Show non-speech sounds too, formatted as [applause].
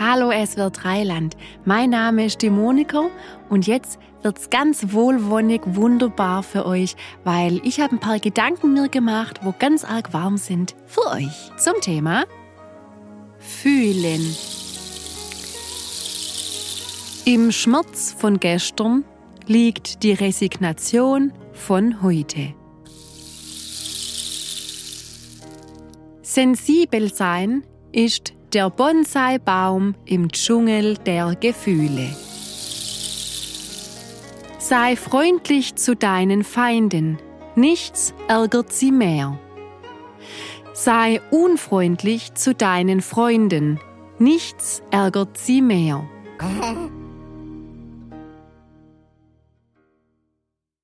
Hallo, es wird Rheinland. Mein Name ist die Monika und jetzt wird's ganz wohlwonnig wunderbar für euch, weil ich habe ein paar Gedanken mir gemacht, wo ganz arg warm sind für euch. Zum Thema Fühlen. Im Schmerz von gestern liegt die Resignation von heute. Sensibel sein ist der Bonsai-Baum im Dschungel der Gefühle. Sei freundlich zu deinen Feinden, nichts ärgert sie mehr. Sei unfreundlich zu deinen Freunden, nichts ärgert sie mehr. [laughs]